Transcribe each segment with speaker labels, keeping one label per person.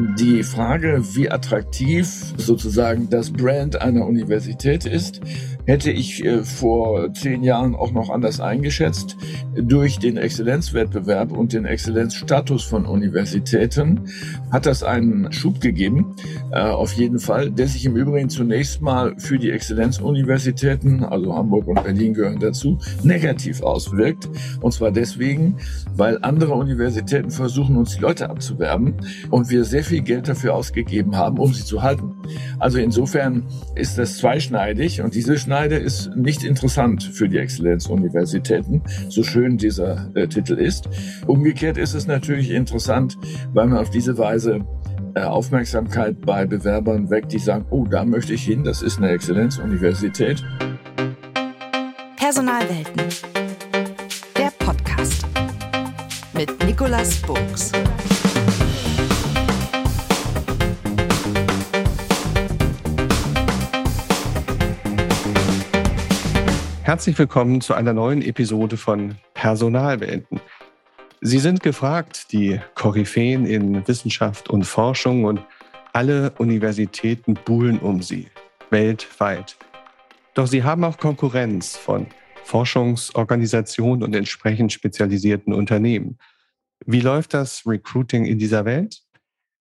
Speaker 1: Die Frage, wie attraktiv sozusagen das Brand einer Universität ist, hätte ich äh, vor zehn Jahren auch noch anders eingeschätzt. Durch den Exzellenzwettbewerb und den Exzellenzstatus von Universitäten hat das einen Schub gegeben, äh, auf jeden Fall, der sich im Übrigen zunächst mal für die Exzellenzuniversitäten, also Hamburg und Berlin gehören dazu, negativ auswirkt. Und zwar deswegen, weil andere Universitäten versuchen, uns die Leute abzuwerben und wir sehr viel Geld dafür ausgegeben haben, um sie zu halten. Also insofern ist das zweischneidig und diese Schneide ist nicht interessant für die Exzellenzuniversitäten, so schön dieser äh, Titel ist. Umgekehrt ist es natürlich interessant, weil man auf diese Weise äh, Aufmerksamkeit bei Bewerbern weckt, die sagen, oh, da möchte ich hin, das ist eine Exzellenzuniversität.
Speaker 2: Personalwelten. Der Podcast mit Nicolas Burgs.
Speaker 3: Herzlich willkommen zu einer neuen Episode von Personalwelten. Sie sind gefragt, die Koryphäen in Wissenschaft und Forschung und alle Universitäten buhlen um sie, weltweit. Doch sie haben auch Konkurrenz von Forschungsorganisationen und entsprechend spezialisierten Unternehmen. Wie läuft das Recruiting in dieser Welt?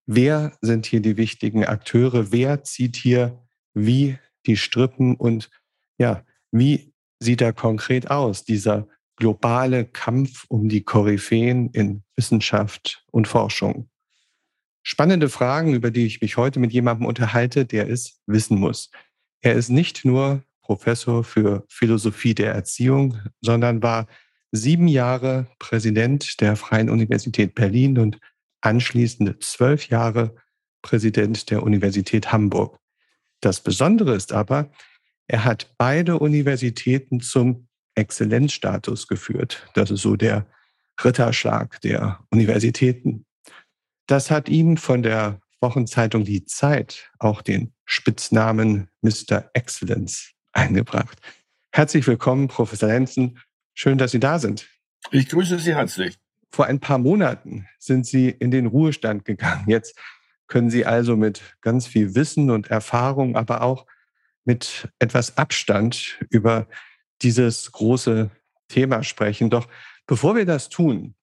Speaker 3: Wer sind hier die wichtigen Akteure? Wer zieht hier wie die Strippen? Und ja, wie sieht er konkret aus, dieser globale Kampf um die Koryphäen in Wissenschaft und Forschung? Spannende Fragen, über die ich mich heute mit jemandem unterhalte, der es wissen muss. Er ist nicht nur Professor für Philosophie der Erziehung, sondern war sieben Jahre Präsident der Freien Universität Berlin und anschließend zwölf Jahre Präsident der Universität Hamburg. Das Besondere ist aber, er hat beide Universitäten zum Exzellenzstatus geführt. Das ist so der Ritterschlag der Universitäten. Das hat ihm von der Wochenzeitung Die Zeit auch den Spitznamen Mr. Excellence eingebracht. Herzlich willkommen, Professor Lenzen. Schön, dass Sie da sind.
Speaker 1: Ich grüße Sie herzlich.
Speaker 3: Vor ein paar Monaten sind Sie in den Ruhestand gegangen. Jetzt können Sie also mit ganz viel Wissen und Erfahrung, aber auch mit etwas Abstand über dieses große Thema sprechen. Doch bevor wir das tun,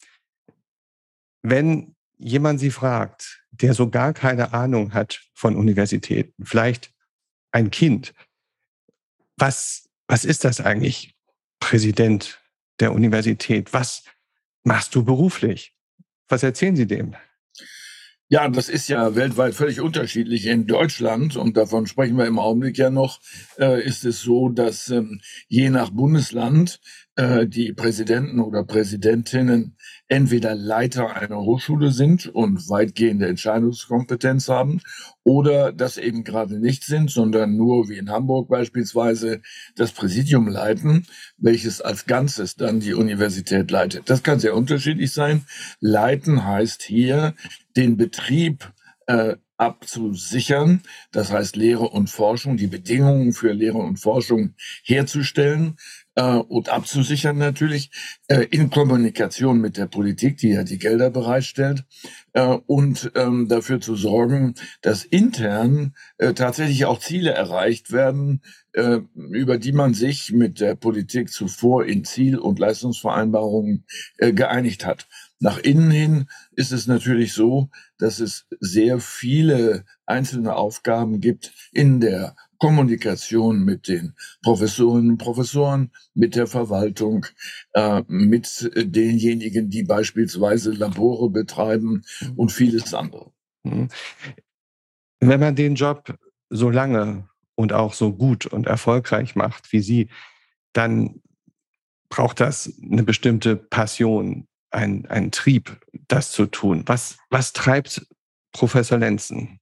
Speaker 3: wenn jemand Sie fragt, der so gar keine Ahnung hat von Universitäten, vielleicht ein Kind, was, was ist das eigentlich, Präsident der Universität? Was machst du beruflich? Was erzählen Sie dem?
Speaker 1: Ja, das ist ja weltweit völlig unterschiedlich. In Deutschland, und davon sprechen wir im Augenblick ja noch, äh, ist es so, dass ähm, je nach Bundesland äh, die Präsidenten oder Präsidentinnen entweder Leiter einer Hochschule sind und weitgehende Entscheidungskompetenz haben oder das eben gerade nicht sind, sondern nur wie in Hamburg beispielsweise das Präsidium leiten, welches als Ganzes dann die Universität leitet. Das kann sehr unterschiedlich sein. Leiten heißt hier den Betrieb äh, abzusichern, das heißt Lehre und Forschung, die Bedingungen für Lehre und Forschung herzustellen, äh, und abzusichern natürlich äh, in Kommunikation mit der Politik, die ja die Gelder bereitstellt äh, und ähm, dafür zu sorgen, dass intern äh, tatsächlich auch Ziele erreicht werden, äh, über die man sich mit der Politik zuvor in Ziel- und Leistungsvereinbarungen äh, geeinigt hat. Nach innen hin ist es natürlich so, dass es sehr viele einzelne Aufgaben gibt in der Kommunikation mit den Professorinnen und Professoren, mit der Verwaltung, äh, mit denjenigen, die beispielsweise Labore betreiben mhm. und vieles andere. Mhm.
Speaker 3: Wenn man den Job so lange und auch so gut und erfolgreich macht wie Sie, dann braucht das eine bestimmte Passion, ein, ein Trieb, das zu tun. Was, was treibt Professor Lenzen?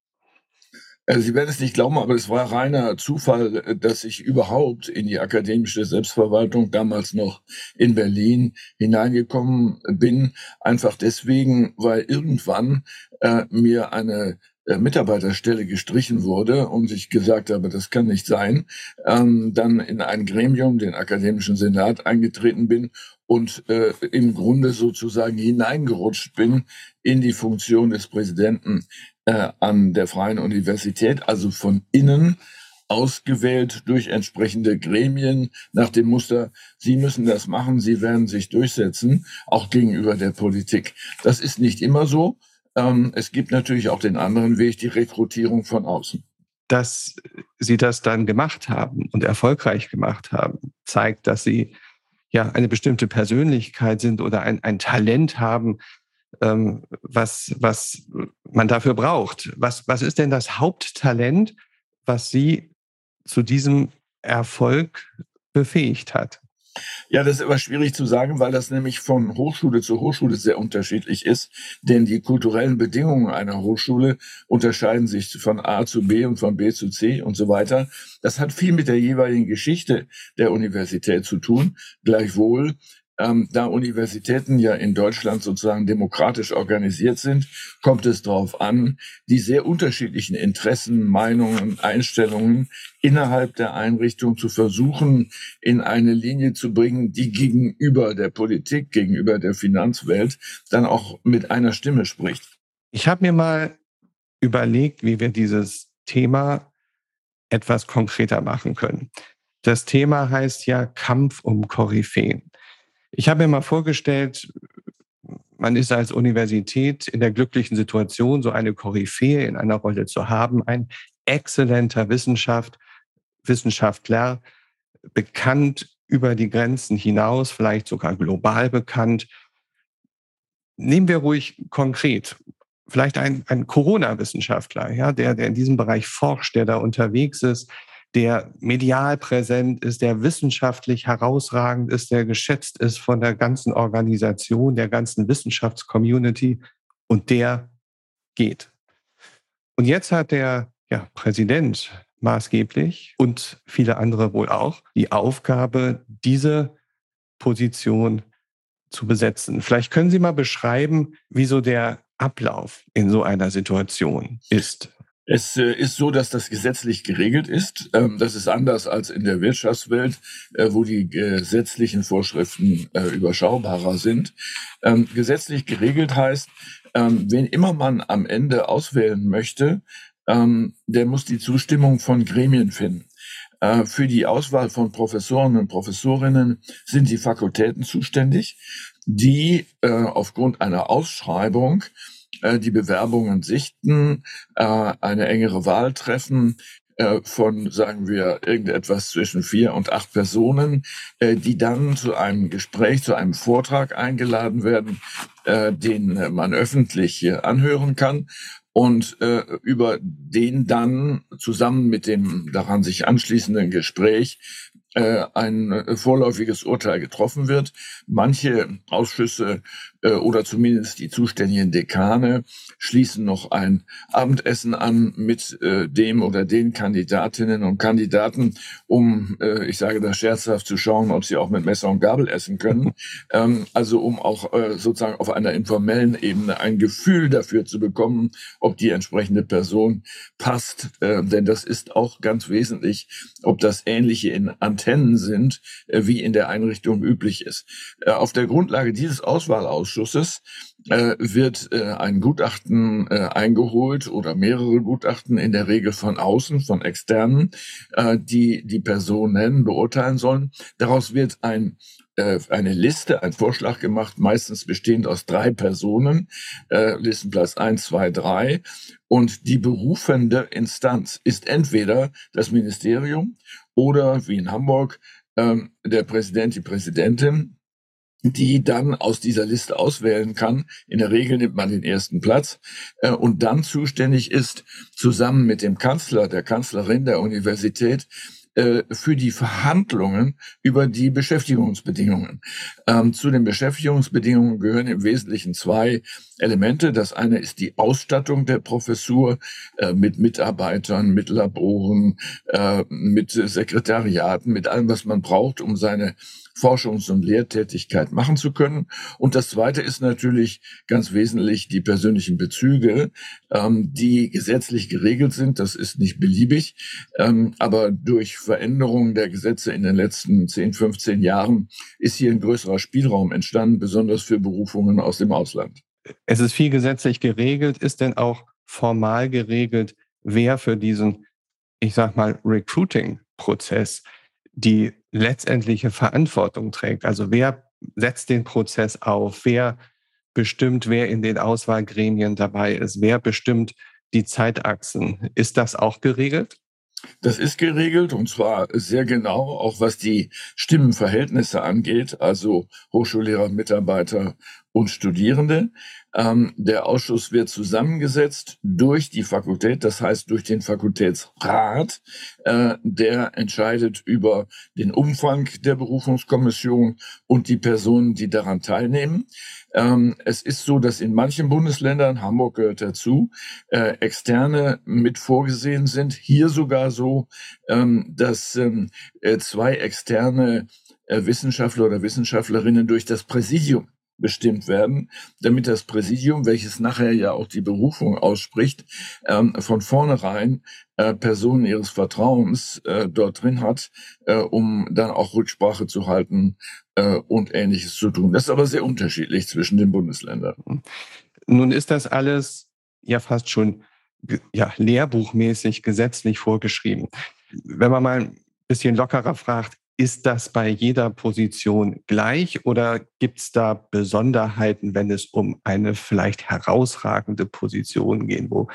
Speaker 1: Also Sie werden es nicht glauben, aber es war reiner Zufall, äh, dass ich überhaupt in die akademische Selbstverwaltung damals noch in Berlin hineingekommen bin. Einfach deswegen, weil irgendwann äh, mir eine Mitarbeiterstelle gestrichen wurde und ich gesagt habe, das kann nicht sein, ähm, dann in ein Gremium, den Akademischen Senat, eingetreten bin und äh, im Grunde sozusagen hineingerutscht bin in die Funktion des Präsidenten äh, an der Freien Universität, also von innen ausgewählt durch entsprechende Gremien nach dem Muster, Sie müssen das machen, Sie werden sich durchsetzen, auch gegenüber der Politik. Das ist nicht immer so. Ähm, es gibt natürlich auch den anderen Weg, die Rekrutierung von außen.
Speaker 3: Dass Sie das dann gemacht haben und erfolgreich gemacht haben, zeigt, dass Sie ja eine bestimmte Persönlichkeit sind oder ein, ein Talent haben, ähm, was, was man dafür braucht. Was, was ist denn das Haupttalent, was Sie zu diesem Erfolg befähigt hat?
Speaker 1: Ja, das ist aber schwierig zu sagen, weil das nämlich von Hochschule zu Hochschule sehr unterschiedlich ist. Denn die kulturellen Bedingungen einer Hochschule unterscheiden sich von A zu B und von B zu C und so weiter. Das hat viel mit der jeweiligen Geschichte der Universität zu tun. Gleichwohl ähm, da Universitäten ja in Deutschland sozusagen demokratisch organisiert sind, kommt es darauf an, die sehr unterschiedlichen Interessen, Meinungen, Einstellungen innerhalb der Einrichtung zu versuchen, in eine Linie zu bringen, die gegenüber der Politik, gegenüber der Finanzwelt dann auch mit einer Stimme spricht.
Speaker 3: Ich habe mir mal überlegt, wie wir dieses Thema etwas konkreter machen können. Das Thema heißt ja Kampf um Koryphäen. Ich habe mir mal vorgestellt, man ist als Universität in der glücklichen Situation, so eine Koryphäe in einer Rolle zu haben, ein exzellenter Wissenschaft, Wissenschaftler, bekannt über die Grenzen hinaus, vielleicht sogar global bekannt. Nehmen wir ruhig konkret, vielleicht ein, ein Corona-Wissenschaftler, ja, der, der in diesem Bereich forscht, der da unterwegs ist, der medial präsent ist, der wissenschaftlich herausragend ist, der geschätzt ist von der ganzen Organisation, der ganzen Wissenschaftscommunity und der geht. Und jetzt hat der ja, Präsident maßgeblich und viele andere wohl auch die Aufgabe, diese Position zu besetzen. Vielleicht können Sie mal beschreiben, wieso der Ablauf in so einer Situation ist.
Speaker 1: Es äh, ist so, dass das gesetzlich geregelt ist. Ähm, das ist anders als in der Wirtschaftswelt, äh, wo die gesetzlichen Vorschriften äh, überschaubarer sind. Ähm, gesetzlich geregelt heißt, ähm, wen immer man am Ende auswählen möchte, der muss die Zustimmung von Gremien finden. Für die Auswahl von Professoren und Professorinnen sind die Fakultäten zuständig, die aufgrund einer Ausschreibung die Bewerbungen sichten, äh, eine engere Wahl treffen äh, von, sagen wir, irgendetwas zwischen vier und acht Personen, äh, die dann zu einem Gespräch, zu einem Vortrag eingeladen werden, äh, den man öffentlich anhören kann und äh, über den dann zusammen mit dem daran sich anschließenden Gespräch äh, ein äh, vorläufiges Urteil getroffen wird. Manche Ausschüsse äh, oder zumindest die zuständigen Dekane schließen noch ein Abendessen an mit äh, dem oder den Kandidatinnen und Kandidaten, um, äh, ich sage das scherzhaft, zu schauen, ob sie auch mit Messer und Gabel essen können. ähm, also um auch äh, sozusagen auf einer informellen Ebene ein Gefühl dafür zu bekommen, ob die entsprechende Person passt. Äh, denn das ist auch ganz wesentlich, ob das ähnliche in Antennen sind, äh, wie in der Einrichtung üblich ist. Äh, auf der Grundlage dieses Auswahlausschusses äh, wird ein Gutachten eingeholt oder mehrere Gutachten, in der Regel von außen, von externen, die die Personen beurteilen sollen. Daraus wird ein eine Liste, ein Vorschlag gemacht, meistens bestehend aus drei Personen, äh, Listenplatz eins, zwei, drei. Und die berufende Instanz ist entweder das Ministerium oder wie in Hamburg ähm, der Präsident, die Präsidentin, die dann aus dieser Liste auswählen kann. In der Regel nimmt man den ersten Platz äh, und dann zuständig ist, zusammen mit dem Kanzler, der Kanzlerin der Universität, äh, für die Verhandlungen über die Beschäftigungsbedingungen. Ähm, zu den Beschäftigungsbedingungen gehören im Wesentlichen zwei. Elemente. Das eine ist die Ausstattung der Professur äh, mit Mitarbeitern, mit Laboren, äh, mit Sekretariaten, mit allem, was man braucht, um seine Forschungs- und Lehrtätigkeit machen zu können. Und das Zweite ist natürlich ganz wesentlich die persönlichen Bezüge, ähm, die gesetzlich geregelt sind. Das ist nicht beliebig, ähm, aber durch Veränderungen der Gesetze in den letzten 10, 15 Jahren ist hier ein größerer Spielraum entstanden, besonders für Berufungen aus dem Ausland.
Speaker 3: Es ist viel gesetzlich geregelt. Ist denn auch formal geregelt, wer für diesen, ich sag mal, Recruiting-Prozess die letztendliche Verantwortung trägt. Also wer setzt den Prozess auf, wer bestimmt, wer in den Auswahlgremien dabei ist, wer bestimmt die Zeitachsen. Ist das auch geregelt?
Speaker 1: Das ist geregelt und zwar sehr genau, auch was die Stimmenverhältnisse angeht, also Hochschullehrer, Mitarbeiter und Studierende. Ähm, der Ausschuss wird zusammengesetzt durch die Fakultät, das heißt durch den Fakultätsrat. Äh, der entscheidet über den Umfang der Berufungskommission und die Personen, die daran teilnehmen. Ähm, es ist so, dass in manchen Bundesländern, Hamburg gehört dazu, äh, Externe mit vorgesehen sind. Hier sogar so, ähm, dass ähm, äh, zwei externe äh, Wissenschaftler oder Wissenschaftlerinnen durch das Präsidium bestimmt werden, damit das Präsidium, welches nachher ja auch die Berufung ausspricht, ähm, von vornherein äh, Personen ihres Vertrauens äh, dort drin hat, äh, um dann auch Rücksprache zu halten äh, und Ähnliches zu tun. Das ist aber sehr unterschiedlich zwischen den Bundesländern.
Speaker 3: Nun ist das alles ja fast schon ja, lehrbuchmäßig gesetzlich vorgeschrieben. Wenn man mal ein bisschen lockerer fragt, ist das bei jeder Position gleich oder gibt es da Besonderheiten, wenn es um eine vielleicht herausragende Position geht, wo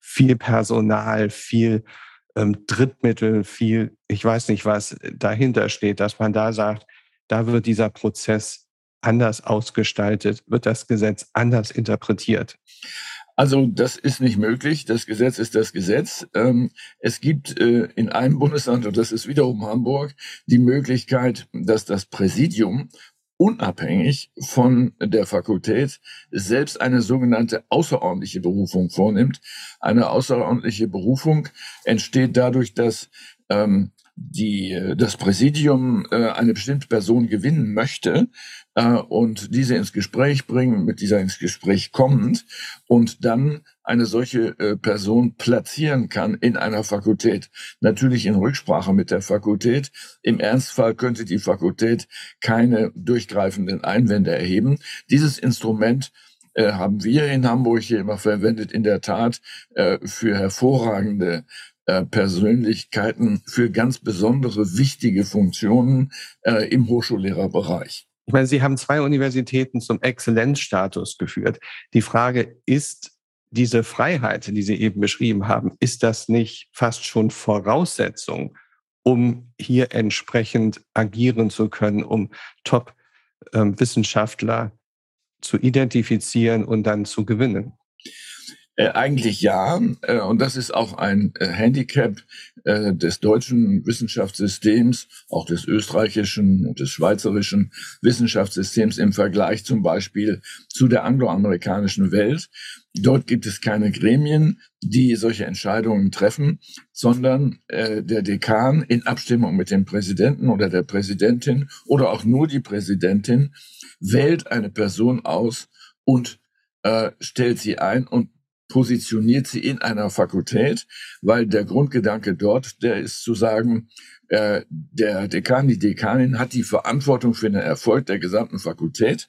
Speaker 3: viel Personal, viel ähm, Drittmittel, viel, ich weiß nicht, was dahinter steht, dass man da sagt, da wird dieser Prozess anders ausgestaltet, wird das Gesetz anders interpretiert?
Speaker 1: Also das ist nicht möglich. Das Gesetz ist das Gesetz. Ähm, es gibt äh, in einem Bundesland, und das ist wiederum Hamburg, die Möglichkeit, dass das Präsidium unabhängig von der Fakultät selbst eine sogenannte außerordentliche Berufung vornimmt. Eine außerordentliche Berufung entsteht dadurch, dass ähm, die, das Präsidium äh, eine bestimmte Person gewinnen möchte äh, und diese ins Gespräch bringen, mit dieser ins Gespräch kommend und dann eine solche äh, Person platzieren kann in einer Fakultät. Natürlich in Rücksprache mit der Fakultät. Im Ernstfall könnte die Fakultät keine durchgreifenden Einwände erheben. Dieses Instrument äh, haben wir in Hamburg hier immer verwendet, in der Tat äh, für hervorragende äh, Persönlichkeiten für ganz besondere wichtige Funktionen äh, im Hochschullehrerbereich.
Speaker 3: Ich meine, Sie haben zwei Universitäten zum Exzellenzstatus geführt. Die Frage ist, diese Freiheit, die Sie eben beschrieben haben, ist das nicht fast schon Voraussetzung, um hier entsprechend agieren zu können, um Top-Wissenschaftler ähm, zu identifizieren und dann zu gewinnen?
Speaker 1: Äh, eigentlich ja. Äh, und das ist auch ein äh, Handicap äh, des deutschen Wissenschaftssystems, auch des österreichischen und des schweizerischen Wissenschaftssystems im Vergleich zum Beispiel zu der angloamerikanischen Welt. Dort gibt es keine Gremien, die solche Entscheidungen treffen, sondern äh, der Dekan in Abstimmung mit dem Präsidenten oder der Präsidentin oder auch nur die Präsidentin wählt eine Person aus und stellt sie ein und positioniert sie in einer Fakultät, weil der Grundgedanke dort, der ist zu sagen, äh, der Dekan, die Dekanin hat die Verantwortung für den Erfolg der gesamten Fakultät.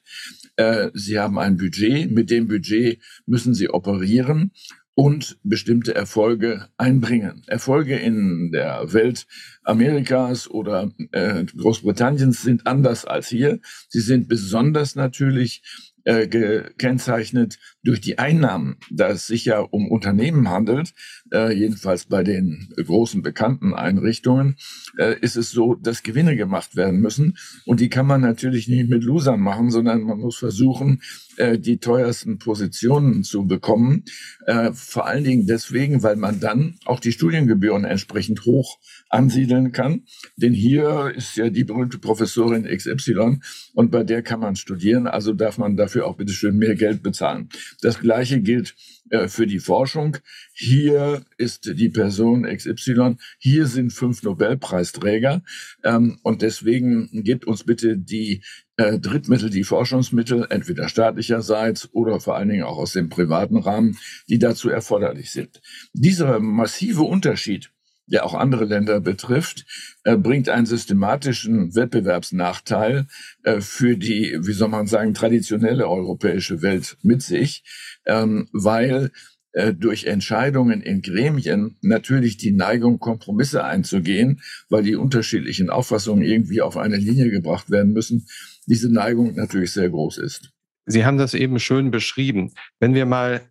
Speaker 1: Äh, sie haben ein Budget, mit dem Budget müssen sie operieren und bestimmte Erfolge einbringen. Erfolge in der Welt Amerikas oder äh, Großbritanniens sind anders als hier. Sie sind besonders natürlich äh, gekennzeichnet durch die Einnahmen, da es sich ja um Unternehmen handelt, äh, jedenfalls bei den großen bekannten Einrichtungen, äh, ist es so, dass Gewinne gemacht werden müssen. Und die kann man natürlich nicht mit Losern machen, sondern man muss versuchen, äh, die teuersten Positionen zu bekommen. Äh, vor allen Dingen deswegen, weil man dann auch die Studiengebühren entsprechend hoch ansiedeln kann. Denn hier ist ja die berühmte Professorin XY und bei der kann man studieren, also darf man dafür auch bitteschön mehr Geld bezahlen. Das Gleiche gilt äh, für die Forschung. Hier ist die Person XY, hier sind fünf Nobelpreisträger ähm, und deswegen gebt uns bitte die äh, Drittmittel, die Forschungsmittel, entweder staatlicherseits oder vor allen Dingen auch aus dem privaten Rahmen, die dazu erforderlich sind. Dieser massive Unterschied der auch andere Länder betrifft, äh, bringt einen systematischen Wettbewerbsnachteil äh, für die, wie soll man sagen, traditionelle europäische Welt mit sich, ähm, weil äh, durch Entscheidungen in Gremien natürlich die Neigung, Kompromisse einzugehen, weil die unterschiedlichen Auffassungen irgendwie auf eine Linie gebracht werden müssen, diese Neigung natürlich sehr groß ist.
Speaker 3: Sie haben das eben schön beschrieben. Wenn wir mal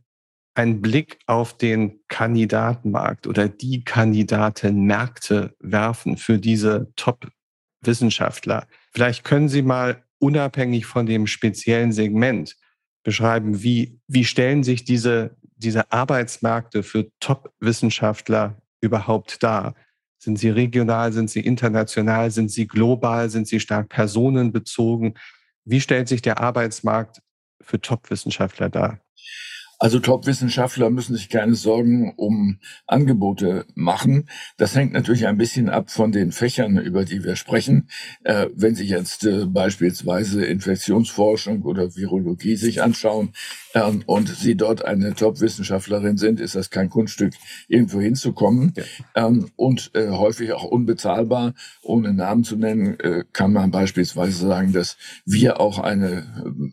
Speaker 3: einen Blick auf den Kandidatenmarkt oder die Kandidatenmärkte werfen für diese Top-Wissenschaftler. Vielleicht können Sie mal unabhängig von dem speziellen Segment beschreiben, wie, wie stellen sich diese, diese Arbeitsmärkte für Top-Wissenschaftler überhaupt dar? Sind sie regional, sind sie international, sind sie global, sind sie stark personenbezogen? Wie stellt sich der Arbeitsmarkt für Top-Wissenschaftler dar?
Speaker 1: Also Top-Wissenschaftler müssen sich keine Sorgen um Angebote machen. Das hängt natürlich ein bisschen ab von den Fächern, über die wir sprechen. Äh, wenn Sie jetzt äh, beispielsweise Infektionsforschung oder Virologie sich anschauen ähm, und Sie dort eine Top-Wissenschaftlerin sind, ist das kein Kunststück, irgendwo hinzukommen. Ja. Ähm, und äh, häufig auch unbezahlbar. Ohne Namen zu nennen, äh, kann man beispielsweise sagen, dass wir auch eine äh,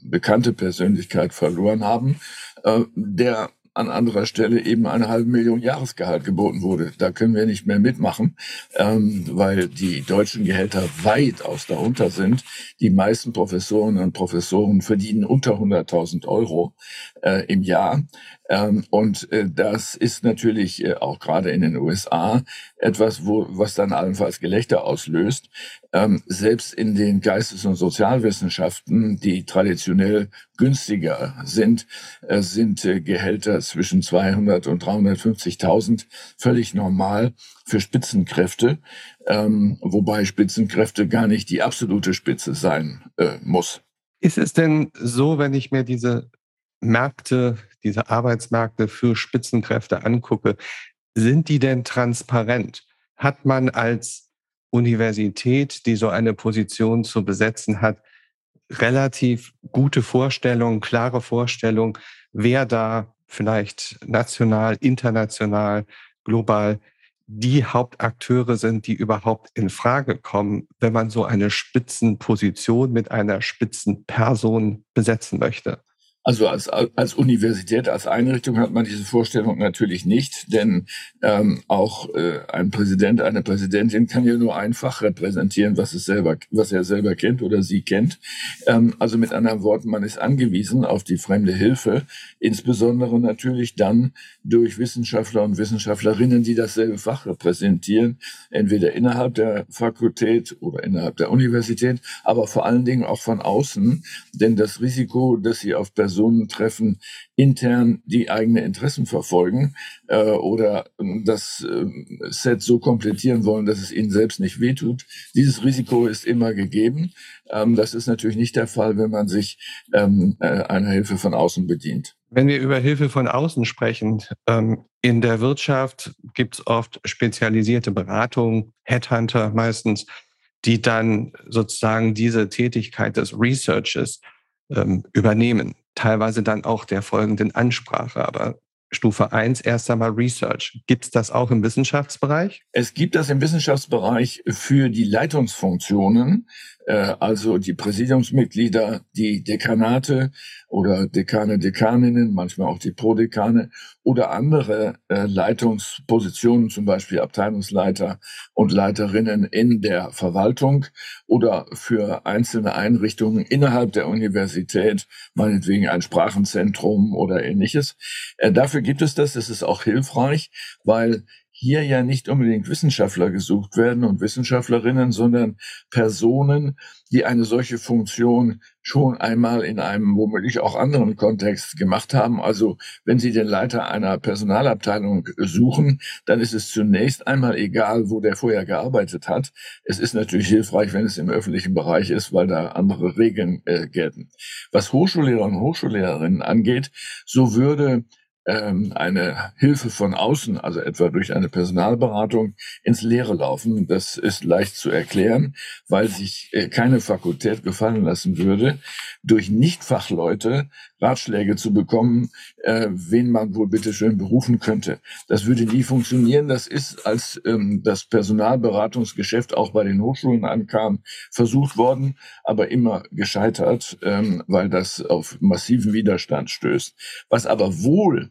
Speaker 1: bekannte Persönlichkeit verloren haben äh, der an anderer Stelle eben eine halbe Million Jahresgehalt geboten wurde. Da können wir nicht mehr mitmachen, ähm, weil die deutschen Gehälter weitaus darunter sind. Die meisten Professorinnen und Professoren verdienen unter 100.000 Euro äh, im Jahr. Ähm, und äh, das ist natürlich äh, auch gerade in den USA etwas, wo, was dann allenfalls Gelächter auslöst. Ähm, selbst in den Geistes- und Sozialwissenschaften, die traditionell günstiger sind, äh, sind Gehälter zwischen 200 und 350.000 völlig normal für Spitzenkräfte, ähm, wobei Spitzenkräfte gar nicht die absolute Spitze sein muss.
Speaker 3: Ist es denn so, wenn ich mir diese Märkte, diese Arbeitsmärkte für Spitzenkräfte angucke, sind die denn transparent? Hat man als Universität, die so eine Position zu besetzen hat, relativ gute Vorstellung, klare Vorstellung, wer da vielleicht national, international, global die Hauptakteure sind, die überhaupt in Frage kommen, wenn man so eine Spitzenposition mit einer Spitzenperson besetzen möchte.
Speaker 1: Also als, als Universität, als Einrichtung hat man diese Vorstellung natürlich nicht, denn ähm, auch äh, ein Präsident, eine Präsidentin kann ja nur einfach repräsentieren, was es selber, was er selber kennt oder sie kennt. Ähm, also mit anderen Worten, man ist angewiesen auf die fremde Hilfe, insbesondere natürlich dann durch Wissenschaftler und Wissenschaftlerinnen, die dasselbe Fach repräsentieren, entweder innerhalb der Fakultät oder innerhalb der Universität, aber vor allen Dingen auch von außen, denn das Risiko, dass sie auf Personen Personen treffen, intern die eigene Interessen verfolgen äh, oder ähm, das äh, Set so komplettieren wollen, dass es ihnen selbst nicht wehtut. Dieses Risiko ist immer gegeben. Ähm, das ist natürlich nicht der Fall, wenn man sich ähm, äh, einer Hilfe von außen bedient.
Speaker 3: Wenn wir über Hilfe von außen sprechen, ähm, in der Wirtschaft gibt es oft spezialisierte Beratung, Headhunter meistens, die dann sozusagen diese Tätigkeit des Researches ähm, übernehmen teilweise dann auch der folgenden Ansprache. Aber Stufe 1 erst einmal Research. Gibt es das auch im Wissenschaftsbereich?
Speaker 1: Es gibt das im Wissenschaftsbereich für die Leitungsfunktionen, also die Präsidiumsmitglieder, die Dekanate oder Dekane, Dekaninnen, manchmal auch die Prodekane oder andere äh, Leitungspositionen, zum Beispiel Abteilungsleiter und Leiterinnen in der Verwaltung oder für einzelne Einrichtungen innerhalb der Universität, meinetwegen ein Sprachenzentrum oder ähnliches. Äh, dafür gibt es das. Das ist auch hilfreich, weil hier ja nicht unbedingt Wissenschaftler gesucht werden und Wissenschaftlerinnen, sondern Personen, die eine solche Funktion schon einmal in einem womöglich auch anderen Kontext gemacht haben. Also wenn Sie den Leiter einer Personalabteilung suchen, dann ist es zunächst einmal egal, wo der vorher gearbeitet hat. Es ist natürlich hilfreich, wenn es im öffentlichen Bereich ist, weil da andere Regeln äh, gelten. Was Hochschullehrer und Hochschullehrerinnen angeht, so würde ähm, eine Hilfe von außen, also etwa durch eine Personalberatung, ins Leere laufen. Das ist leicht zu erklären, weil sich äh, keine Fakultät gefallen lassen würde, durch Nichtfachleute Ratschläge zu bekommen, äh, wen man wohl bitte schön berufen könnte. Das würde nie funktionieren. Das ist, als ähm, das Personalberatungsgeschäft auch bei den Hochschulen ankam, versucht worden, aber immer gescheitert, ähm, weil das auf massiven Widerstand stößt. Was aber wohl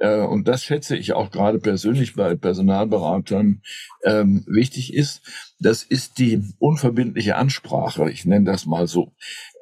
Speaker 1: und das schätze ich auch gerade persönlich bei Personalberatern ähm, wichtig ist, das ist die unverbindliche Ansprache, ich nenne das mal so.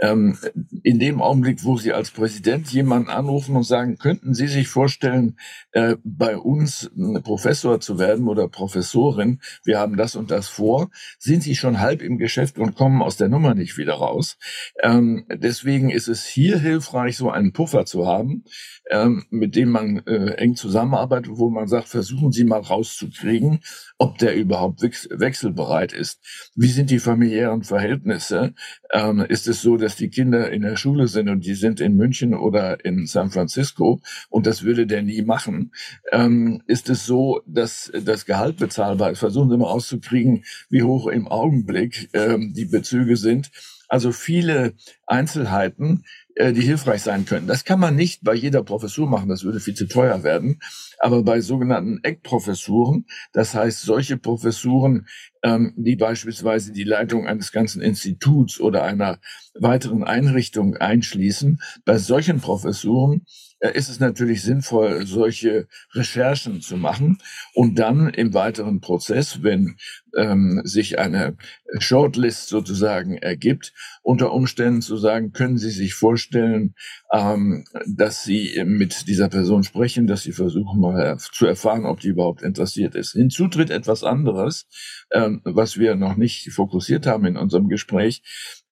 Speaker 1: Ähm, in dem Augenblick, wo Sie als Präsident jemanden anrufen und sagen, könnten Sie sich vorstellen, äh, bei uns Professor zu werden oder Professorin, wir haben das und das vor, sind Sie schon halb im Geschäft und kommen aus der Nummer nicht wieder raus. Ähm, deswegen ist es hier hilfreich, so einen Puffer zu haben, ähm, mit dem man äh, eng zusammenarbeitet, wo man sagt, versuchen Sie mal rauszukriegen, ob der überhaupt wechselbereit ist. Wie sind die familiären Verhältnisse? Ähm, ist es so, dass die Kinder in der Schule sind und die sind in München oder in San Francisco und das würde der nie machen? Ähm, ist es so, dass das Gehalt bezahlbar ist? Versuchen Sie mal rauszukriegen, wie hoch im Augenblick ähm, die Bezüge sind. Also viele Einzelheiten, äh, die hilfreich sein können. Das kann man nicht bei jeder Professur machen, das würde viel zu teuer werden. Aber bei sogenannten Eckprofessuren, das heißt solche Professuren, ähm, die beispielsweise die Leitung eines ganzen Instituts oder einer weiteren Einrichtung einschließen, bei solchen Professuren äh, ist es natürlich sinnvoll, solche Recherchen zu machen und dann im weiteren Prozess, wenn ähm, sich eine Shortlist sozusagen ergibt, unter Umständen zu sagen, können Sie sich vorstellen, ähm, dass Sie mit dieser Person sprechen, dass Sie versuchen mal zu erfahren, ob die überhaupt interessiert ist. Hinzu tritt etwas anderes, ähm, was wir noch nicht fokussiert haben in unserem Gespräch.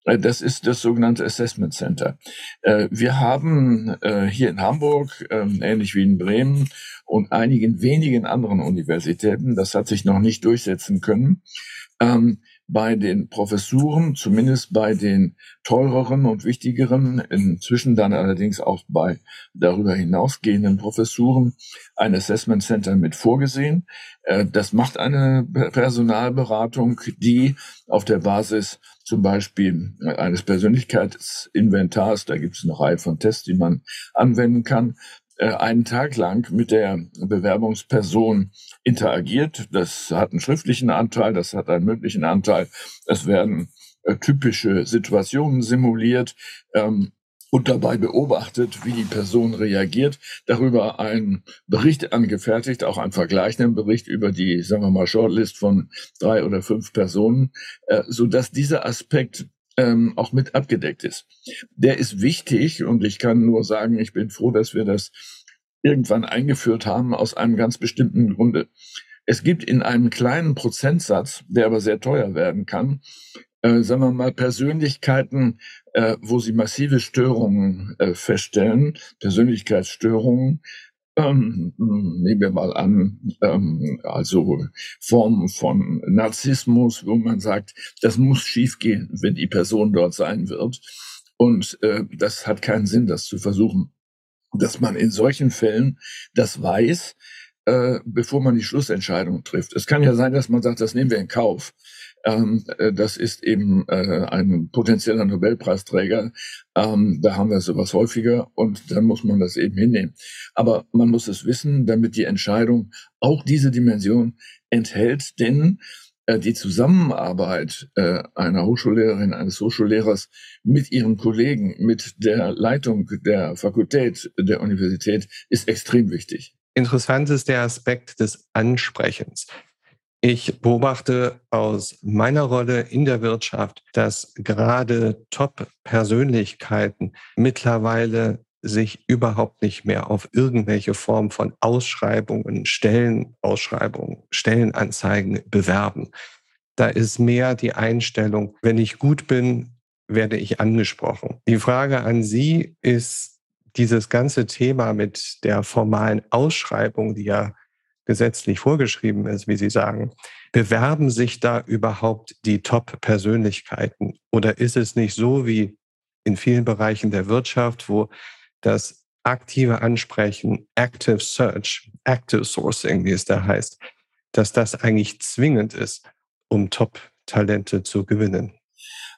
Speaker 1: Äh, das ist das sogenannte Assessment Center. Äh, wir haben äh, hier in Hamburg, ähm, ähnlich wie in Bremen und einigen wenigen anderen Universitäten, das hat sich noch nicht durchsetzen können, ähm, bei den Professuren, zumindest bei den teureren und wichtigeren, inzwischen dann allerdings auch bei darüber hinausgehenden Professuren, ein Assessment Center mit vorgesehen. Das macht eine Personalberatung, die auf der Basis zum Beispiel eines Persönlichkeitsinventars, da gibt es eine Reihe von Tests, die man anwenden kann, äh, einen Tag lang mit der Bewerbungsperson interagiert. Das hat einen schriftlichen Anteil, das hat einen mündlichen Anteil. Es werden äh, typische Situationen simuliert. Ähm, und dabei beobachtet, wie die Person reagiert, darüber einen Bericht angefertigt, auch einen vergleichenden Bericht über die, sagen wir mal, Shortlist von drei oder fünf Personen, äh, so dass dieser Aspekt ähm, auch mit abgedeckt ist. Der ist wichtig und ich kann nur sagen, ich bin froh, dass wir das irgendwann eingeführt haben aus einem ganz bestimmten Grunde. Es gibt in einem kleinen Prozentsatz, der aber sehr teuer werden kann, äh, sagen wir mal, Persönlichkeiten, äh, wo sie massive Störungen äh, feststellen, Persönlichkeitsstörungen, ähm, nehmen wir mal an, ähm, also Formen von Narzissmus, wo man sagt, das muss schiefgehen, wenn die Person dort sein wird. Und äh, das hat keinen Sinn, das zu versuchen. Dass man in solchen Fällen das weiß, äh, bevor man die Schlussentscheidung trifft. Es kann ja sein, dass man sagt, das nehmen wir in Kauf. Ähm, äh, das ist eben äh, ein potenzieller Nobelpreisträger. Ähm, da haben wir sowas häufiger und dann muss man das eben hinnehmen. Aber man muss es wissen, damit die Entscheidung auch diese Dimension enthält, denn äh, die Zusammenarbeit äh, einer Hochschullehrerin, eines Hochschullehrers mit ihren Kollegen, mit der Leitung der Fakultät der Universität ist extrem wichtig.
Speaker 3: Interessant ist der Aspekt des Ansprechens. Ich beobachte aus meiner Rolle in der Wirtschaft, dass gerade Top-Persönlichkeiten mittlerweile sich überhaupt nicht mehr auf irgendwelche Form von Ausschreibungen, Stellenausschreibungen, Stellenanzeigen bewerben. Da ist mehr die Einstellung, wenn ich gut bin, werde ich angesprochen. Die Frage an Sie ist dieses ganze Thema mit der formalen Ausschreibung, die ja gesetzlich vorgeschrieben ist, wie Sie sagen, bewerben sich da überhaupt die Top-Persönlichkeiten? Oder ist es nicht so wie in vielen Bereichen der Wirtschaft, wo das aktive Ansprechen, Active Search, Active Sourcing, wie es da heißt, dass das eigentlich zwingend ist, um Top-Talente zu gewinnen?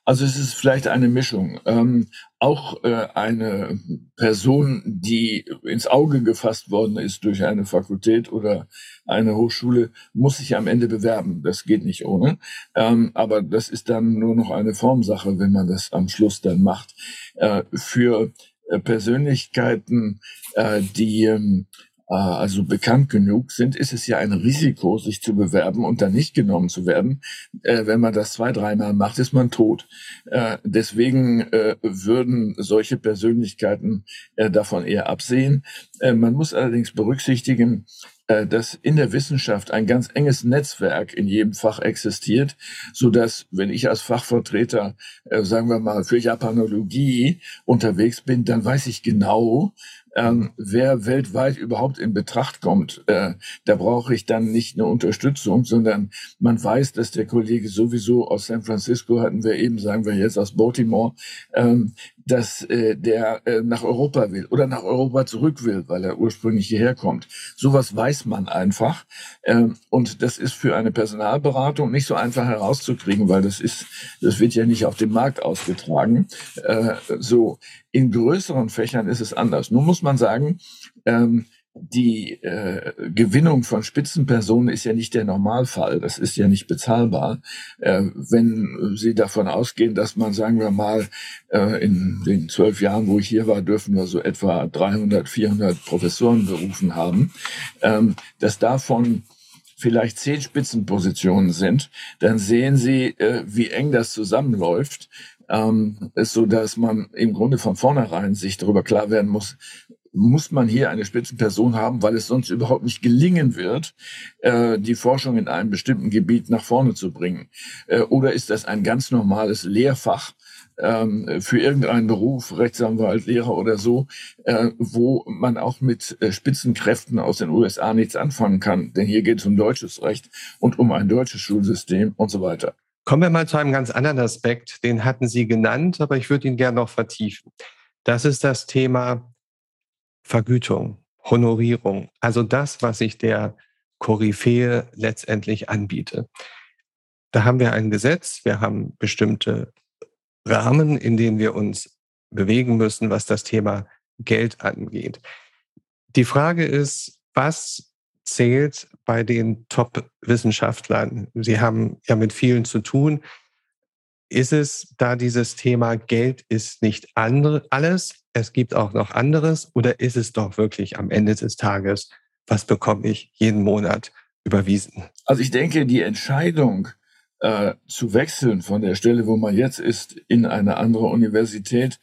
Speaker 1: Also es ist vielleicht eine Mischung. Ähm, auch äh, eine Person, die ins Auge gefasst worden ist durch eine Fakultät oder eine Hochschule, muss sich am Ende bewerben. Das geht nicht ohne. Ähm, aber das ist dann nur noch eine Formsache, wenn man das am Schluss dann macht. Äh, für äh, Persönlichkeiten, äh, die ähm, äh, also bekannt genug sind, ist es ja ein Risiko, sich zu bewerben und dann nicht genommen zu werden. Äh, wenn man das zwei, dreimal macht, ist man tot. Äh, deswegen würden solche Persönlichkeiten davon eher absehen. man muss allerdings berücksichtigen, dass in der Wissenschaft ein ganz enges Netzwerk in jedem Fach existiert, so dass wenn ich als Fachvertreter, sagen wir mal, für Japanologie unterwegs bin, dann weiß ich genau, ähm, wer weltweit überhaupt in Betracht kommt. Äh, da brauche ich dann nicht eine Unterstützung, sondern man weiß, dass der Kollege sowieso aus San Francisco hatten wir eben, sagen wir jetzt aus Baltimore, ähm, dass äh, der äh, nach Europa will oder nach Europa zurück will, weil er ursprünglich hierher kommt. Sowas weiß man einfach. Ähm, und das ist für eine Personalberatung nicht so einfach herauszukriegen, weil das ist, das wird ja nicht auf dem Markt ausgetragen. Äh, so, in größeren Fächern ist es anders. Nun muss man sagen, ähm, die äh, Gewinnung von Spitzenpersonen ist ja nicht der Normalfall. Das ist ja nicht bezahlbar. Äh, wenn Sie davon ausgehen, dass man, sagen wir mal, äh, in den zwölf Jahren, wo ich hier war, dürfen wir so etwa 300, 400 Professoren berufen haben, ähm, dass davon vielleicht zehn Spitzenpositionen sind, dann sehen Sie, äh, wie eng das zusammenläuft ähm, ist so, dass man im Grunde von vornherein sich darüber klar werden muss, muss man hier eine Spitzenperson haben, weil es sonst überhaupt nicht gelingen wird, äh, die Forschung in einem bestimmten Gebiet nach vorne zu bringen? Äh, oder ist das ein ganz normales Lehrfach ähm, für irgendeinen Beruf, Rechtsanwalt, Lehrer oder so, äh, wo man auch mit Spitzenkräften aus den USA nichts anfangen kann? Denn hier geht es um deutsches Recht und um ein deutsches Schulsystem und so weiter.
Speaker 3: Kommen wir mal zu einem ganz anderen Aspekt, den hatten Sie genannt, aber ich würde ihn gerne noch vertiefen. Das ist das Thema Vergütung, Honorierung, also das, was ich der Koryphäe letztendlich anbiete. Da haben wir ein Gesetz, wir haben bestimmte Rahmen, in denen wir uns bewegen müssen, was das Thema Geld angeht. Die Frage ist, was zählt bei den Top-Wissenschaftlern? Sie haben ja mit vielen zu tun. Ist es da dieses Thema Geld ist nicht alles, es gibt auch noch anderes oder ist es doch wirklich am Ende des Tages, was bekomme ich jeden Monat überwiesen?
Speaker 1: Also ich denke, die Entscheidung äh, zu wechseln von der Stelle, wo man jetzt ist, in eine andere Universität,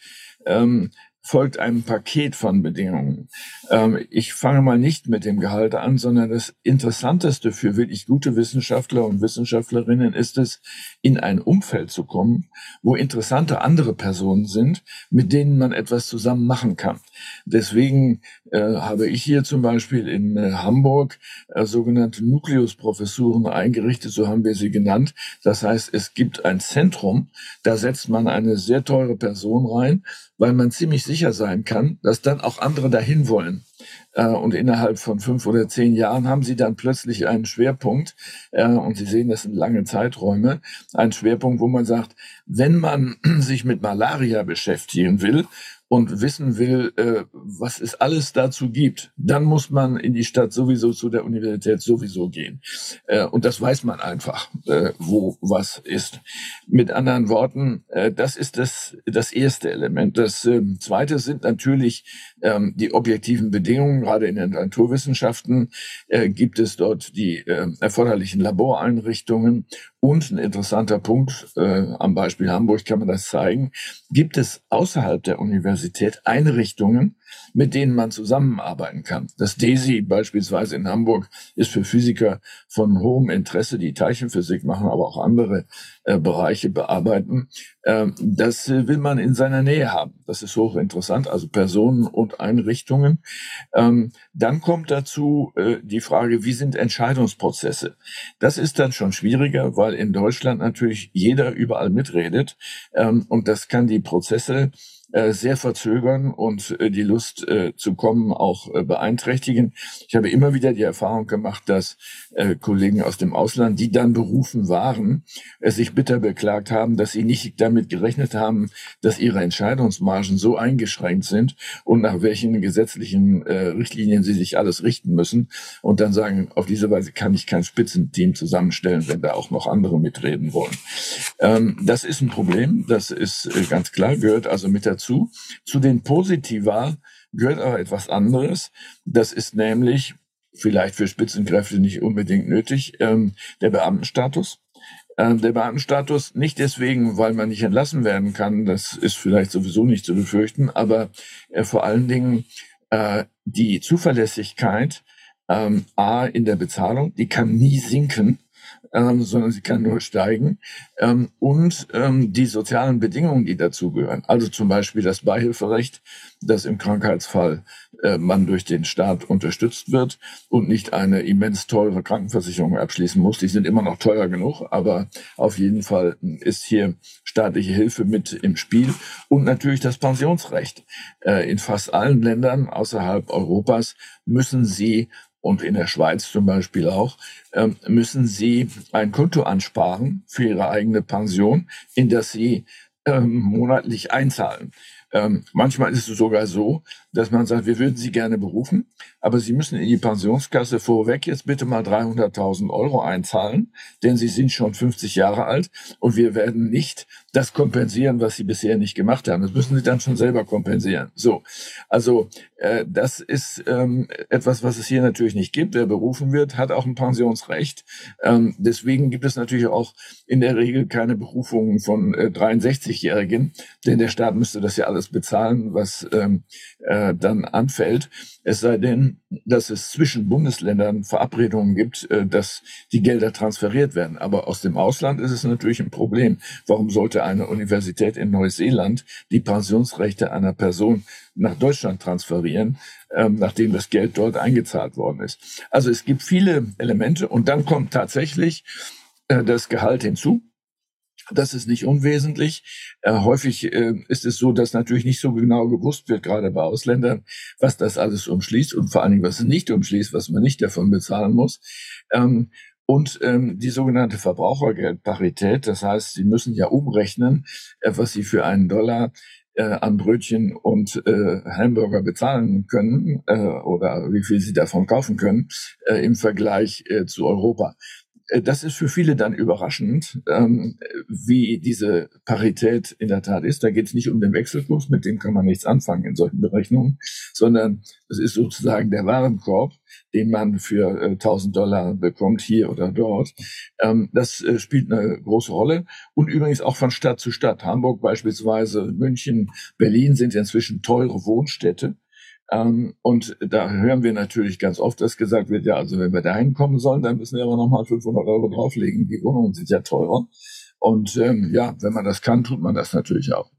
Speaker 1: ähm, folgt einem Paket von Bedingungen. Ähm, ich fange mal nicht mit dem Gehalt an, sondern das Interessanteste für wirklich gute Wissenschaftler und Wissenschaftlerinnen ist es, in ein Umfeld zu kommen, wo interessante andere Personen sind, mit denen man etwas zusammen machen kann. Deswegen äh, habe ich hier zum Beispiel in äh, Hamburg äh, sogenannte Nukleusprofessuren eingerichtet, so haben wir sie genannt. Das heißt, es gibt ein Zentrum, da setzt man eine sehr teure Person rein, weil man ziemlich sicher sein kann, dass dann auch andere dahin wollen. Äh, und innerhalb von fünf oder zehn Jahren haben sie dann plötzlich einen Schwerpunkt, äh, und Sie sehen, das sind lange Zeiträume, einen Schwerpunkt, wo man sagt, wenn man sich mit Malaria beschäftigen will und wissen will, äh, was es alles dazu gibt, dann muss man in die Stadt sowieso zu der Universität sowieso gehen. Äh, und das weiß man einfach, äh, wo was ist. Mit anderen Worten, äh, das ist das, das erste Element. Das äh, zweite sind natürlich ähm, die objektiven Bedingungen. Gerade in den Naturwissenschaften äh, gibt es dort die äh, erforderlichen Laboreinrichtungen und ein interessanter Punkt, äh, am Beispiel Hamburg kann man das zeigen, gibt es außerhalb der Universität Einrichtungen, mit denen man zusammenarbeiten kann. Das DESI beispielsweise in Hamburg ist für Physiker von hohem Interesse, die Teilchenphysik machen, aber auch andere äh, Bereiche bearbeiten. Ähm, das äh, will man in seiner Nähe haben. Das ist hochinteressant, also Personen und Einrichtungen. Ähm, dann kommt dazu äh, die Frage, wie sind Entscheidungsprozesse? Das ist dann schon schwieriger, weil in Deutschland natürlich jeder überall mitredet. Ähm, und das kann die Prozesse sehr verzögern und äh, die Lust äh, zu kommen auch äh, beeinträchtigen. Ich habe immer wieder die Erfahrung gemacht, dass äh, Kollegen aus dem Ausland, die dann berufen waren, äh, sich bitter beklagt haben, dass sie nicht damit gerechnet haben, dass ihre Entscheidungsmargen so eingeschränkt sind und nach welchen gesetzlichen äh, Richtlinien sie sich alles richten müssen und dann sagen, auf diese Weise kann ich kein Spitzenteam zusammenstellen, wenn da auch noch andere mitreden wollen. Ähm, das ist ein Problem, das ist äh, ganz klar, gehört also mit der dazu. Zu den Positiva gehört aber etwas anderes. Das ist nämlich, vielleicht für Spitzenkräfte nicht unbedingt nötig, ähm, der Beamtenstatus. Ähm, der Beamtenstatus nicht deswegen, weil man nicht entlassen werden kann, das ist vielleicht sowieso nicht zu befürchten, aber äh, vor allen Dingen äh, die Zuverlässigkeit ähm, A in der Bezahlung, die kann nie sinken ähm, sondern sie kann nur steigen. Ähm, und ähm, die sozialen Bedingungen, die dazugehören. Also zum Beispiel das Beihilferecht, dass im Krankheitsfall äh, man durch den Staat unterstützt wird und nicht eine immens teure Krankenversicherung abschließen muss. Die sind immer noch teuer genug, aber auf jeden Fall ist hier staatliche Hilfe mit im Spiel. Und natürlich das Pensionsrecht. Äh, in fast allen Ländern außerhalb Europas müssen sie und in der Schweiz zum Beispiel auch, ähm, müssen sie ein Konto ansparen für ihre eigene Pension, in das sie ähm, monatlich einzahlen. Ähm, manchmal ist es sogar so, dass man sagt, wir würden Sie gerne berufen, aber Sie müssen in die Pensionskasse vorweg jetzt bitte mal 300.000 Euro einzahlen, denn Sie sind schon 50 Jahre alt und wir werden nicht das kompensieren, was Sie bisher nicht gemacht haben. Das müssen Sie dann schon selber kompensieren. So, also äh, das ist ähm, etwas, was es hier natürlich nicht gibt. Wer berufen wird, hat auch ein Pensionsrecht. Ähm, deswegen gibt es natürlich auch in der Regel keine Berufungen von äh, 63-Jährigen, denn der Staat müsste das ja alles bezahlen, was ähm, äh, dann anfällt. Es sei denn, dass es zwischen Bundesländern Verabredungen gibt, äh, dass die Gelder transferiert werden. Aber aus dem Ausland ist es natürlich ein Problem. Warum sollte eine Universität in Neuseeland die Pensionsrechte einer Person nach Deutschland transferieren, ähm, nachdem das Geld dort eingezahlt worden ist? Also es gibt viele Elemente und dann kommt tatsächlich äh, das Gehalt hinzu. Das ist nicht unwesentlich. Äh, häufig äh, ist es so, dass natürlich nicht so genau gewusst wird, gerade bei Ausländern, was das alles umschließt und vor allen Dingen, was es nicht umschließt, was man nicht davon bezahlen muss. Ähm, und ähm, die sogenannte Verbrauchergeldparität, das heißt, Sie müssen ja umrechnen, äh, was Sie für einen Dollar äh, an Brötchen und äh, Hamburger bezahlen können äh, oder wie viel Sie davon kaufen können äh, im Vergleich äh, zu Europa. Äh, das ist für viele dann überraschend, ähm, wie diese Parität in der Tat ist. Da geht es nicht um den Wechselkurs, mit dem kann man nichts anfangen in solchen Berechnungen, sondern es ist sozusagen der Warenkorb, den man für äh, 1000 Dollar bekommt, hier oder dort. Ähm, das äh, spielt eine große Rolle und übrigens auch von Stadt zu Stadt. Hamburg beispielsweise, München, Berlin sind inzwischen teure Wohnstädte. Ähm, und da hören wir natürlich ganz oft, dass gesagt wird, ja, also wenn wir da hinkommen sollen, dann müssen wir aber nochmal 500 Euro drauflegen. Die Wohnungen sind ja teurer. Und ähm, ja, wenn man das kann, tut man das natürlich auch.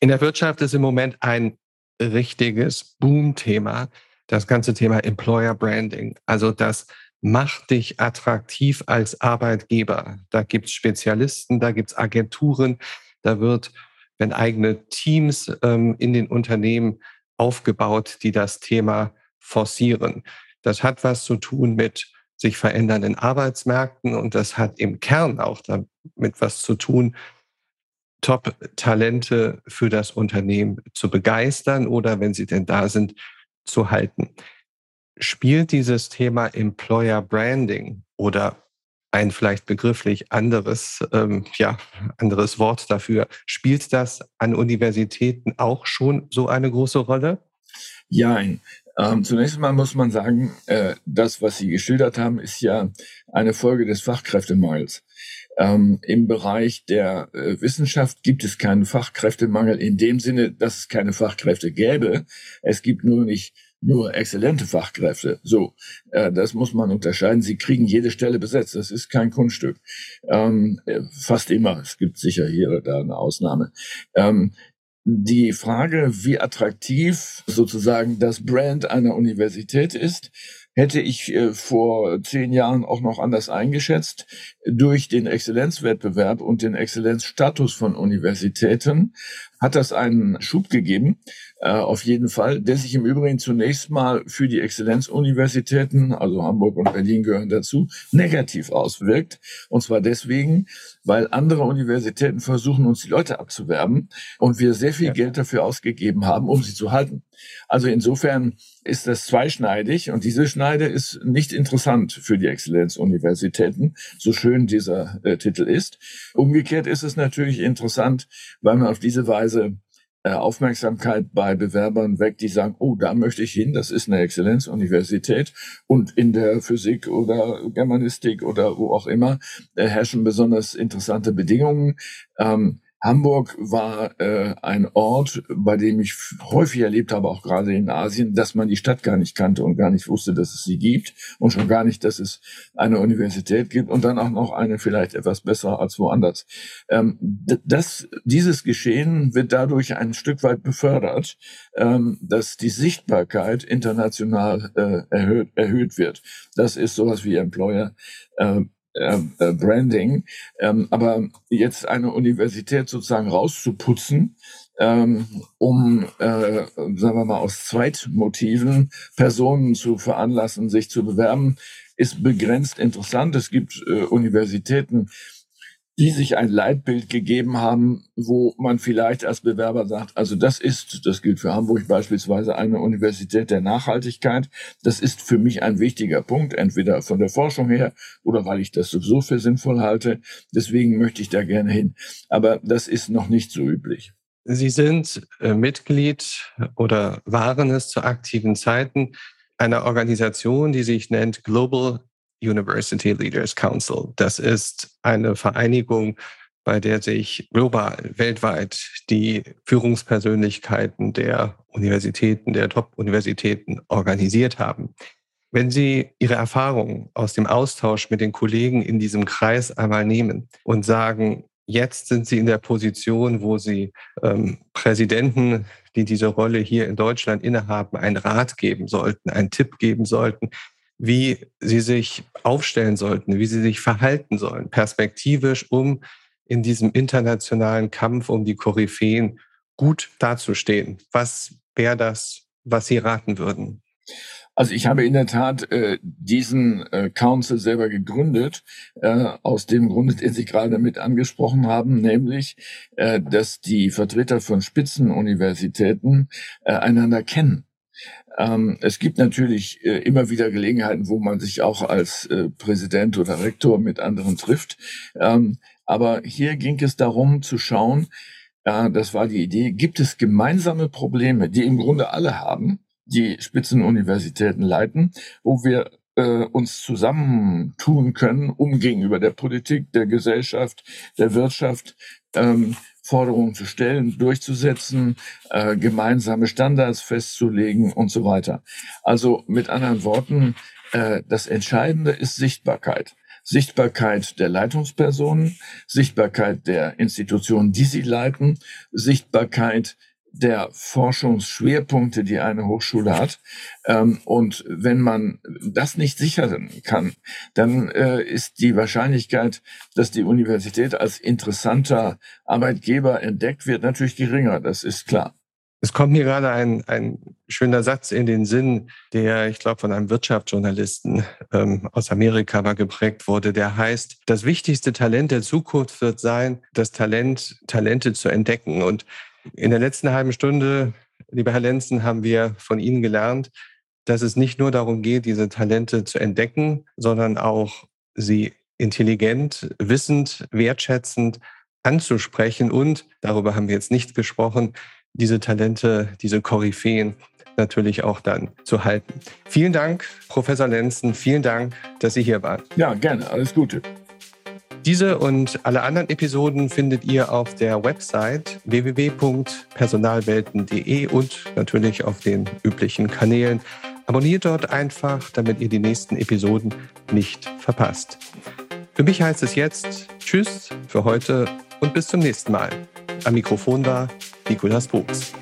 Speaker 3: In der Wirtschaft ist im Moment ein richtiges Boom-Thema, das ganze Thema Employer Branding. Also das macht dich attraktiv als Arbeitgeber. Da gibt's Spezialisten, da gibt's Agenturen, da wird, wenn eigene Teams ähm, in den Unternehmen aufgebaut, die das Thema forcieren. Das hat was zu tun mit sich verändernden Arbeitsmärkten und das hat im Kern auch damit was zu tun, Top-Talente für das Unternehmen zu begeistern oder, wenn sie denn da sind, zu halten. Spielt dieses Thema Employer Branding oder ein vielleicht begrifflich anderes, ähm, ja, anderes Wort dafür. Spielt das an Universitäten auch schon so eine große Rolle?
Speaker 1: Ja, ähm, zunächst mal muss man sagen, äh, das, was Sie geschildert haben, ist ja eine Folge des Fachkräftemangels. Ähm, Im Bereich der äh, Wissenschaft gibt es keinen Fachkräftemangel in dem Sinne, dass es keine Fachkräfte gäbe. Es gibt nur nicht nur exzellente Fachkräfte. So, äh, das muss man unterscheiden. Sie kriegen jede Stelle besetzt. Das ist kein Kunststück. Ähm, äh, fast immer. Es gibt sicher hier oder da eine Ausnahme. Ähm, die Frage, wie attraktiv sozusagen das Brand einer Universität ist, hätte ich äh, vor zehn Jahren auch noch anders eingeschätzt. Durch den Exzellenzwettbewerb und den Exzellenzstatus von Universitäten hat das einen Schub gegeben, äh, auf jeden Fall, der sich im Übrigen zunächst mal für die Exzellenzuniversitäten, also Hamburg und Berlin gehören dazu, negativ auswirkt. Und zwar deswegen, weil andere Universitäten versuchen, uns die Leute abzuwerben und wir sehr viel ja. Geld dafür ausgegeben haben, um sie zu halten. Also insofern ist das zweischneidig und diese Schneide ist nicht interessant für die Exzellenzuniversitäten, so schön dieser äh, Titel ist. Umgekehrt ist es natürlich interessant, weil man auf diese Weise äh, Aufmerksamkeit bei Bewerbern weg, die sagen, oh, da möchte ich hin, das ist eine Exzellenzuniversität und in der Physik oder Germanistik oder wo auch immer äh, herrschen besonders interessante Bedingungen. Ähm, Hamburg war äh, ein Ort, bei dem ich häufig erlebt habe, auch gerade in Asien, dass man die Stadt gar nicht kannte und gar nicht wusste, dass es sie gibt und schon gar nicht, dass es eine Universität gibt und dann auch noch eine vielleicht etwas besser als woanders. Ähm, das, dieses Geschehen wird dadurch ein Stück weit befördert, ähm, dass die Sichtbarkeit international äh, erhöht, erhöht wird. Das ist sowas wie Employer äh, äh, äh, Branding. Ähm, aber jetzt eine Universität sozusagen rauszuputzen, ähm, um, äh, sagen wir mal, aus Zweitmotiven Personen zu veranlassen, sich zu bewerben, ist begrenzt interessant. Es gibt äh, Universitäten, die sich ein Leitbild gegeben haben, wo man vielleicht als Bewerber sagt, also das ist, das gilt für Hamburg beispielsweise, eine Universität der Nachhaltigkeit. Das ist für mich ein wichtiger Punkt, entweder von der Forschung her oder weil ich das sowieso für sinnvoll halte. Deswegen möchte ich da gerne hin. Aber das ist noch nicht so üblich.
Speaker 3: Sie sind äh, Mitglied oder waren es zu aktiven Zeiten einer Organisation, die sich nennt Global University Leaders Council. Das ist eine Vereinigung, bei der sich global, weltweit die Führungspersönlichkeiten der Universitäten, der Top-Universitäten organisiert haben. Wenn Sie Ihre Erfahrungen aus dem Austausch mit den Kollegen in diesem Kreis einmal nehmen und sagen, jetzt sind Sie in der Position, wo Sie ähm, Präsidenten, die diese Rolle hier in Deutschland innehaben, einen Rat geben sollten, einen Tipp geben sollten, wie sie sich aufstellen sollten, wie sie sich verhalten sollen, perspektivisch, um in diesem internationalen Kampf um die Koryphäen gut dazustehen. Was wäre das, was Sie raten würden?
Speaker 1: Also ich habe in der Tat äh, diesen äh, Council selber gegründet, äh, aus dem Grunde, den Sie gerade mit angesprochen haben, nämlich, äh, dass die Vertreter von Spitzenuniversitäten äh, einander kennen. Ähm, es gibt natürlich äh, immer wieder Gelegenheiten, wo man sich auch als äh, Präsident oder Rektor mit anderen trifft. Ähm, aber hier ging es darum zu schauen, äh, das war die Idee, gibt es gemeinsame Probleme, die im Grunde alle haben, die Spitzenuniversitäten leiten, wo wir äh, uns zusammentun können, um gegenüber der Politik, der Gesellschaft, der Wirtschaft ähm, Forderungen zu stellen, durchzusetzen, äh, gemeinsame Standards festzulegen und so weiter. Also mit anderen Worten, äh, das Entscheidende ist Sichtbarkeit. Sichtbarkeit der Leitungspersonen, Sichtbarkeit der Institutionen, die sie leiten, Sichtbarkeit der Forschungsschwerpunkte, die eine Hochschule hat. Ähm, und wenn man das nicht sichern kann, dann äh, ist die Wahrscheinlichkeit, dass die Universität als interessanter Arbeitgeber entdeckt wird, natürlich geringer. Das ist klar.
Speaker 3: Es kommt mir gerade ein, ein schöner Satz in den Sinn, der, ich glaube, von einem Wirtschaftsjournalisten ähm, aus Amerika mal geprägt wurde, der heißt, das wichtigste Talent der Zukunft wird sein, das Talent, Talente zu entdecken. Und in der letzten halben Stunde, lieber Herr Lenzen, haben wir von Ihnen gelernt, dass es nicht nur darum geht, diese Talente zu entdecken, sondern auch sie intelligent, wissend, wertschätzend anzusprechen und, darüber haben wir jetzt nicht gesprochen, diese Talente, diese Koryphäen natürlich auch dann zu halten. Vielen Dank, Professor Lenzen. Vielen Dank, dass Sie hier waren.
Speaker 1: Ja, gerne. Alles Gute.
Speaker 3: Diese und alle anderen Episoden findet ihr auf der Website www.personalwelten.de und natürlich auf den üblichen Kanälen. Abonniert dort einfach, damit ihr die nächsten Episoden nicht verpasst. Für mich heißt es jetzt Tschüss für heute und bis zum nächsten Mal. Am Mikrofon war Nikolas Buchs.